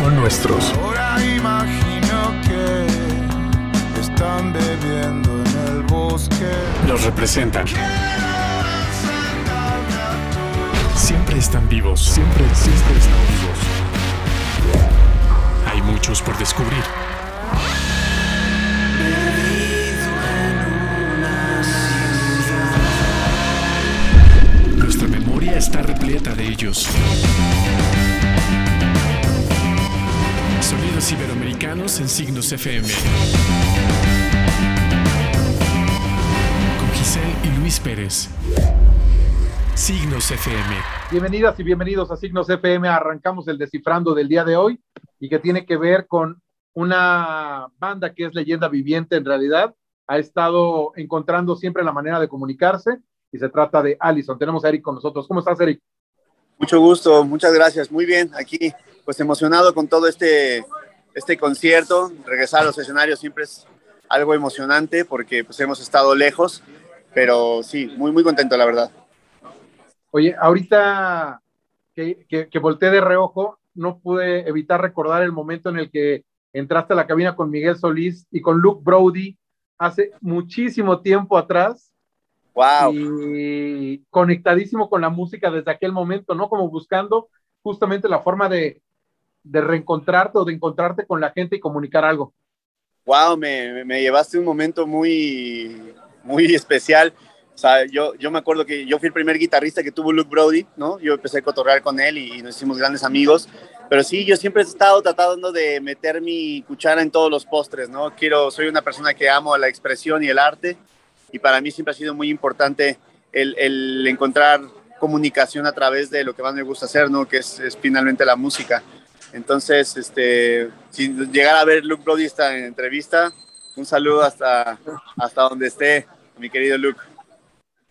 son nuestros. Ahora imagino que están bebiendo en el bosque. Los representan. Siempre están vivos, siempre, siempre están vivos. Hay muchos por descubrir. Nuestra memoria está repleta de ellos. Iberoamericanos en signos FM. Con Giselle y Luis Pérez. Signos FM. Bienvenidas y bienvenidos a Signos FM. Arrancamos el descifrando del día de hoy y que tiene que ver con una banda que es leyenda viviente en realidad. Ha estado encontrando siempre la manera de comunicarse y se trata de Allison. Tenemos a Eric con nosotros. ¿Cómo estás, Eric? Mucho gusto, muchas gracias. Muy bien, aquí pues emocionado con todo este, este concierto. Regresar a los escenarios siempre es algo emocionante porque pues hemos estado lejos, pero sí, muy, muy contento, la verdad. Oye, ahorita que, que, que volteé de reojo, no pude evitar recordar el momento en el que entraste a la cabina con Miguel Solís y con Luke Brody hace muchísimo tiempo atrás. Wow. Y conectadísimo con la música desde aquel momento, ¿no? Como buscando justamente la forma de, de reencontrarte o de encontrarte con la gente y comunicar algo. Wow, me, me llevaste un momento muy, muy especial. O sea, yo, yo me acuerdo que yo fui el primer guitarrista que tuvo Luke Brody, ¿no? Yo empecé a cotorrear con él y, y nos hicimos grandes amigos. Pero sí, yo siempre he estado tratando de meter mi cuchara en todos los postres, ¿no? Quiero, soy una persona que amo la expresión y el arte y para mí siempre ha sido muy importante el, el encontrar comunicación a través de lo que más me gusta hacer, ¿no? Que es, es finalmente la música. Entonces, este, si llegara a ver Luke Brody esta entrevista, un saludo hasta, hasta donde esté, mi querido Luke.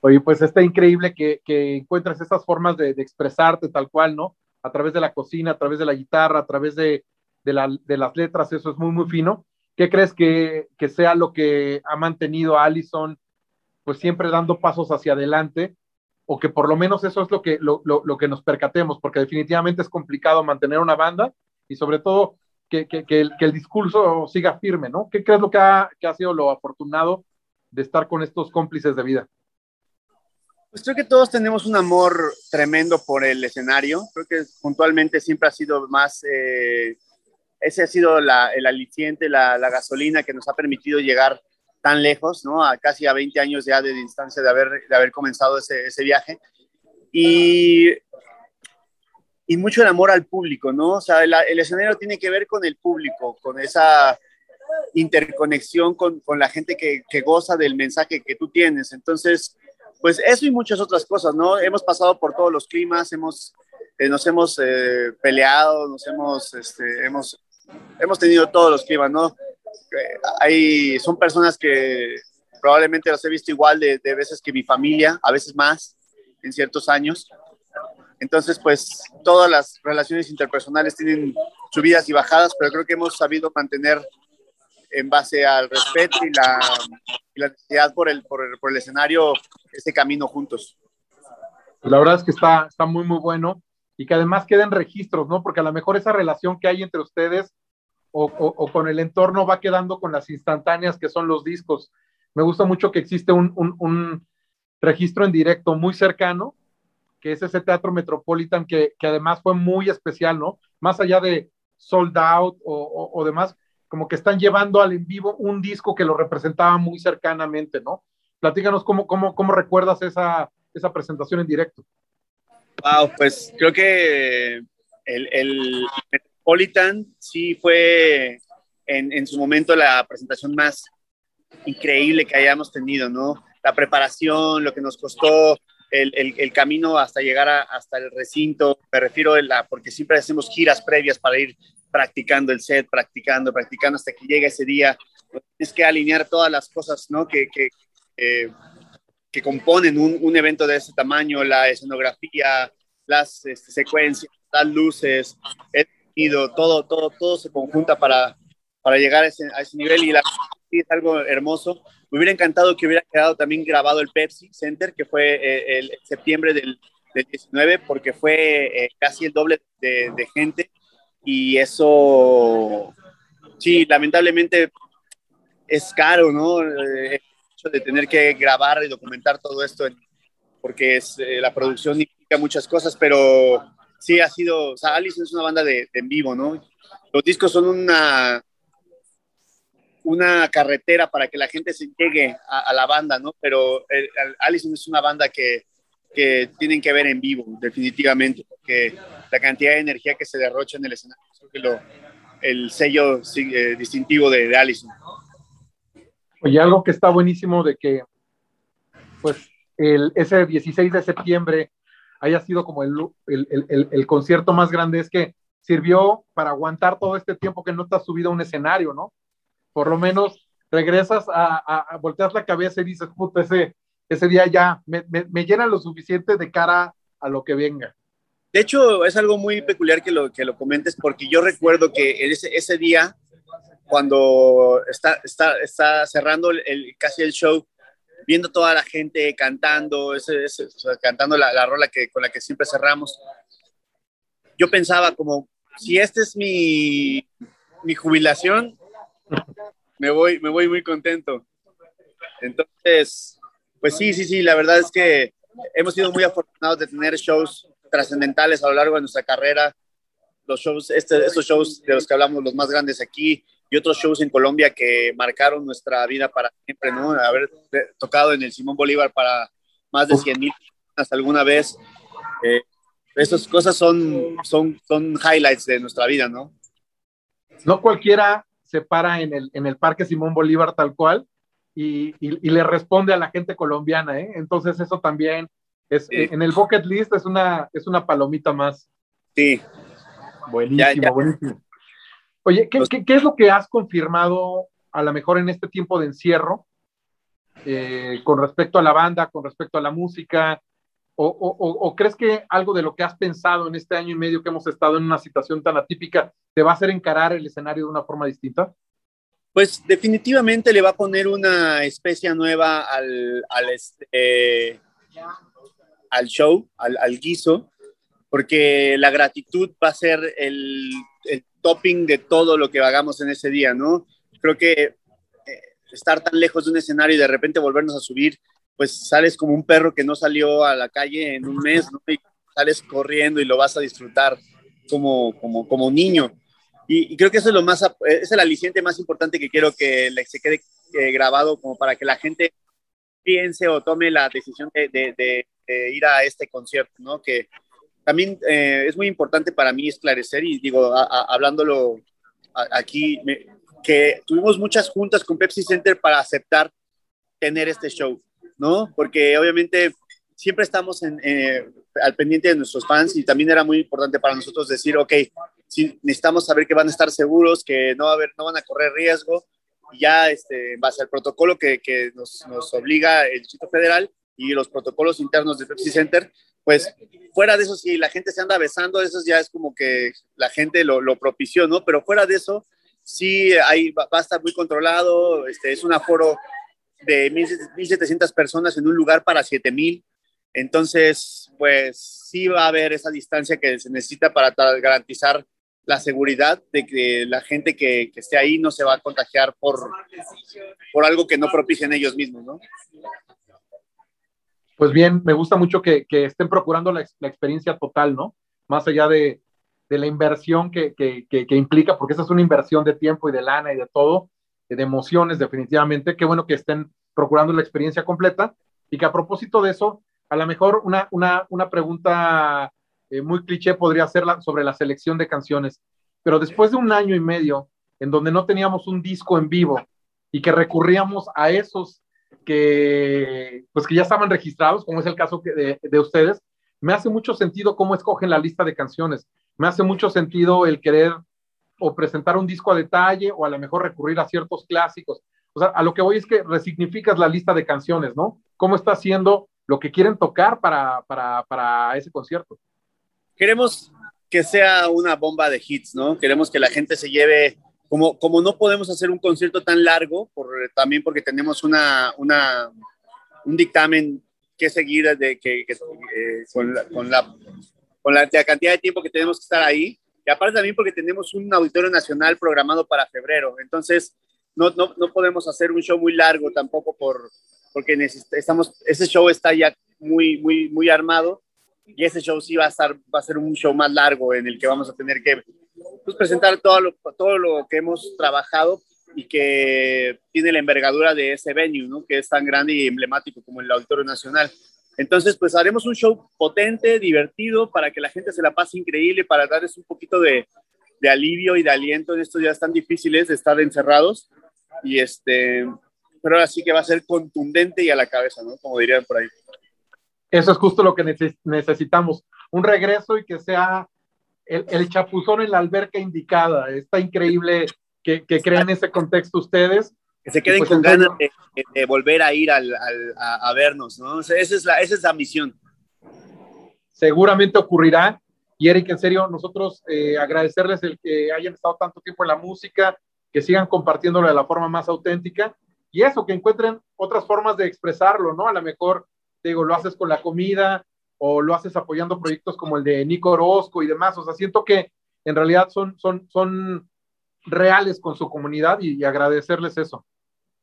Oye, pues está increíble que, que encuentres estas formas de, expresarte tal cual, ¿no? A través de la cocina, a través de la guitarra, a través de las letras, eso es muy, muy fino. ¿Qué crees que, que, sea lo que ha mantenido a Allison, pues siempre dando pasos hacia adelante? O que por lo menos eso es lo que, lo, lo, lo que nos percatemos, porque definitivamente es complicado mantener una banda y sobre todo que, que, que, el, discurso siga firme, ¿no? ¿Qué crees lo que ha, que ha sido lo afortunado de estar con estos cómplices de vida? Pues creo que todos tenemos un amor tremendo por el escenario. Creo que puntualmente siempre ha sido más, eh, ese ha sido la, el aliciente, la, la, gasolina que nos ha permitido llegar tan lejos, ¿no? A casi a 20 años ya de distancia de haber, de haber comenzado ese, ese viaje. Y, y mucho el amor al público, ¿no? O sea, el, el escenario tiene que ver con el público, con esa interconexión con, con la gente que, que goza del mensaje que tú tienes. Entonces, pues eso y muchas otras cosas, ¿no? Hemos pasado por todos los climas, hemos, eh, nos hemos eh, peleado, nos hemos, este, hemos, hemos tenido todos los climas, ¿no? Hay, son personas que probablemente las he visto igual de, de, veces que mi familia, a veces más, en ciertos años. Entonces, pues todas las relaciones interpersonales tienen subidas y bajadas, pero creo que hemos sabido mantener en base al respeto y la, y la necesidad por el, por, el, por el escenario, ese camino juntos. Pues la verdad es que está, está muy, muy bueno y que además queden registros, ¿no? Porque a lo mejor esa relación que hay entre ustedes o, con el entorno va quedando con las instantáneas que son los discos. Me gusta mucho que existe un, un, un registro en directo muy cercano, que es ese Teatro Metropolitan, que, que además fue muy especial, ¿no? Más allá de sold out o, o demás, como que están llevando al en vivo un disco que lo representaba muy cercanamente, ¿no? Platícanos cómo, cómo, cómo recuerdas esa, esa presentación en directo. Wow, pues creo que el, el Metropolitan sí fue en, en, su momento la presentación más increíble que hayamos tenido, ¿no? La preparación, lo que nos costó, el, el, camino hasta llegar a, hasta el recinto, me refiero a la, porque siempre hacemos giras previas para ir practicando el set, practicando, practicando hasta que llega ese día. Tienes que alinear todas las cosas ¿no? que, que, que componen un, un, evento de ese tamaño, la escenografía, las este, secuencias, las luces, todo, todo, todo se conjunta para, para llegar a ese, a ese nivel y la, es algo hermoso. Me hubiera encantado que hubiera quedado también grabado el Pepsi Center, que fue eh, el, el septiembre del, del, 19, porque fue eh, casi el doble de, de gente y eso, sí, lamentablemente es caro, ¿no? Eh, el hecho de tener que grabar y documentar todo esto, porque es, eh, la producción implica muchas cosas, pero sí ha sido, o sea, Alice es una banda de, en vivo, ¿no? Los discos son una, una carretera para que la gente se llegue a, la banda, ¿no? Pero el, Allison es una banda que, que, tienen que ver en vivo, definitivamente, porque la cantidad de energía que se derrocha en el escenario es el sello eh, distintivo de, de Allison. Oye, algo que está buenísimo de que, pues, el, ese 16 de septiembre haya sido como el, el, el, concierto más grande, es que sirvió para aguantar todo este tiempo que no has subido a un escenario, ¿no? Por lo menos regresas a, a, volteas la cabeza y dices, puta, ese, ese día ya me, me, llena lo suficiente de cara a lo que venga. De hecho, es algo muy peculiar que lo, que lo comentes, porque yo recuerdo que ese, ese día, cuando está, está, está cerrando el, casi el show, viendo toda la gente cantando, cantando la, la, rola que, con la que siempre cerramos, yo pensaba como, si esta es mi, mi jubilación, me voy, me voy muy contento. Entonces, pues sí, sí, sí, la verdad es que hemos sido muy afortunados de tener shows trascendentales a lo largo de nuestra carrera. Los shows, este, estos shows de los que hablamos, los más grandes aquí, y otros shows en Colombia que marcaron nuestra vida para siempre, ¿no? Haber tocado en el Simón Bolívar para más de 100 mil personas alguna vez. Eh, estas cosas son, son, son highlights de nuestra vida, ¿no? No cualquiera se para en el, en el Parque Simón Bolívar tal cual y, y, le responde a la gente colombiana, ¿eh? Entonces eso también es, en el bucket list es una, es una palomita más. Sí. Buenísimo, buenísimo. Oye, ¿qué, ¿qué, es lo que has confirmado a lo mejor en este tiempo de encierro eh, con respecto a la banda, con respecto a la música? O, o, o, crees que algo de lo que has pensado en este año y medio que hemos estado en una situación tan atípica te va a hacer encarar el escenario de una forma distinta? Pues definitivamente le va a poner una especie nueva al, al, este, al show, al, al, guiso, porque la gratitud va a ser el, topping de todo lo que hagamos en ese día, ¿no? Creo que eh, estar tan lejos de un escenario y de repente volvernos a subir pues sales como un perro que no salió a la calle en un mes, ¿no? Y sales corriendo y lo vas a disfrutar como, como, como niño. Y, creo que eso es lo más, es el aliciente más importante que quiero que se quede eh, grabado como para que la gente piense o tome la decisión de, de, ir a este concierto, ¿no? Que también eh, es muy importante para mí esclarecer y digo, hablándolo aquí, que tuvimos muchas juntas con Pepsi Center para aceptar tener este show ¿no? Porque obviamente siempre estamos en, eh, al pendiente de nuestros fans y también era muy importante para nosotros decir, ok, si necesitamos saber que van a estar seguros, que no, va a haber, no van a correr riesgo, ya este, en base al protocolo que, que nos, nos, obliga el Distrito Federal y los protocolos internos de Pepsi Center, pues fuera de eso, si la gente se anda besando, eso ya es como que la gente lo, propició, ¿no? Pero fuera de eso, sí va, va a estar muy controlado, este, es un aforo de 1.700 personas en un lugar para 7.000. Entonces, pues sí va a haber esa distancia que se necesita para garantizar la seguridad de que la gente que, que esté ahí no se va a contagiar por, por algo que no propicien ellos mismos, ¿no? Pues bien, me gusta mucho que, estén procurando la, experiencia total, ¿no? Más allá de, la inversión que, implica, porque esa es una inversión de tiempo y de lana y de todo, de emociones definitivamente. Qué bueno que estén procurando la experiencia completa y que a propósito de eso, a lo mejor una, pregunta eh, muy cliché podría ser sobre la selección de canciones, pero después de un año y medio en donde no teníamos un disco en vivo y que recurríamos a esos que pues que ya estaban registrados, como es el caso de, de ustedes, me hace mucho sentido cómo escogen la lista de canciones. Me hace mucho sentido el querer o presentar un disco a detalle o a lo mejor recurrir a ciertos clásicos. O sea, a lo que voy es que resignificas la lista de canciones, ¿no? ¿Cómo está haciendo lo que quieren tocar para, para, para ese concierto? Queremos que sea una bomba de hits, ¿no? Queremos que la gente se lleve, como, como no podemos hacer un concierto tan largo, por, también porque tenemos una, una, un dictamen que seguir de, que, eh, con, la, con, cantidad de tiempo que tenemos que estar ahí, Y aparte también porque tenemos un auditorio nacional programado para febrero. Entonces, no, no, no podemos hacer un show muy largo tampoco por, porque estamos, ese show está ya muy, muy, muy armado y ese show sí va a, estar, va a ser un show más largo en el que vamos a tener que pues, presentar todo lo, todo lo que hemos trabajado y que tiene la envergadura de ese venue, ¿no? que es tan grande y emblemático como el Auditorio Nacional. Entonces, pues haremos un show potente, divertido, para que la gente se la pase increíble, para darles un poquito de, de alivio y de aliento en estos días tan difíciles de estar encerrados. Y este, pero ahora sí que va a ser contundente y a la cabeza, ¿no? Como dirían por ahí. Eso es justo lo que necesitamos, un regreso y que sea el, chapuzón en la alberca indicada. Está increíble que, que creen ese contexto ustedes. Que se queden pues, con ganas de, volver a ir al, a, vernos, ¿no? esa, es la, esa es la misión. Seguramente ocurrirá. Y Eric, en serio, nosotros eh, agradecerles el que hayan estado tanto tiempo en la música, que sigan compartiéndolo de la forma más auténtica y eso, que encuentren otras formas de expresarlo, ¿no? A lo mejor, digo, lo haces con la comida o lo haces apoyando proyectos como el de Nico Orozco y demás. O sea, siento que en realidad son, son, son reales con su comunidad y, agradecerles eso.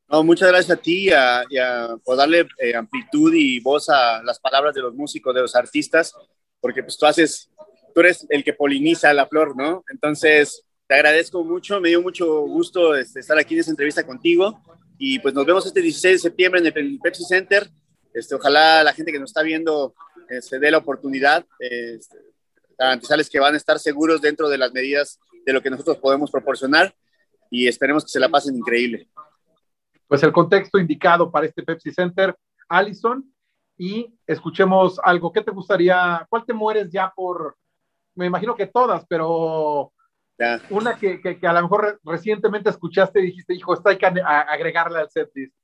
No, muchas gracias a ti y a, por darle eh, amplitud y voz a las palabras de los músicos, de los artistas, porque pues tú haces, tú eres el que poliniza la flor, ¿no? Entonces, te agradezco mucho, me dio mucho gusto este, estar aquí en esta entrevista contigo y pues nos vemos este 16 de septiembre en el Pepsi Center. Este, ojalá la gente que nos está viendo eh, se dé la oportunidad. Este, garantizarles que van a estar seguros dentro de las medidas de lo que nosotros podemos proporcionar y esperemos que se la pasen increíble. Pues el contexto indicado para este Pepsi Center, Allison, y escuchemos algo. ¿Qué te gustaría? ¿Cuál te mueres ya por? Me imagino que todas, pero una que, que, a lo mejor recientemente escuchaste y dijiste, hijo, esta hay que agregarle al setlist.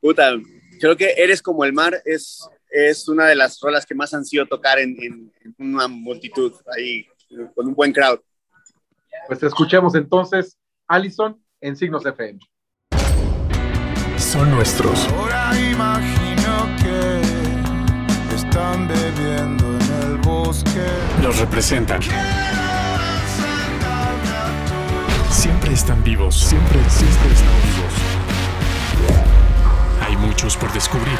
Puta, creo que Eres como el mar es, es una de las rolas que más han sido tocar en, en, una multitud, ahí, con un buen crowd. Pues escuchemos entonces Allison en Signos FM. Son nuestros. Ahora imagino que están bebiendo en el bosque. Los representan siempre están vivos, siempre, siempre están vivos. Muchos por descubrir.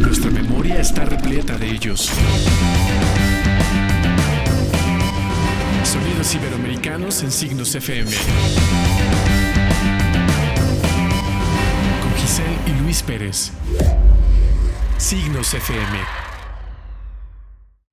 Nuestra memoria está repleta de ellos. Sonidos iberoamericanos en signos FM. Con Giselle y Luis Pérez. Signos FM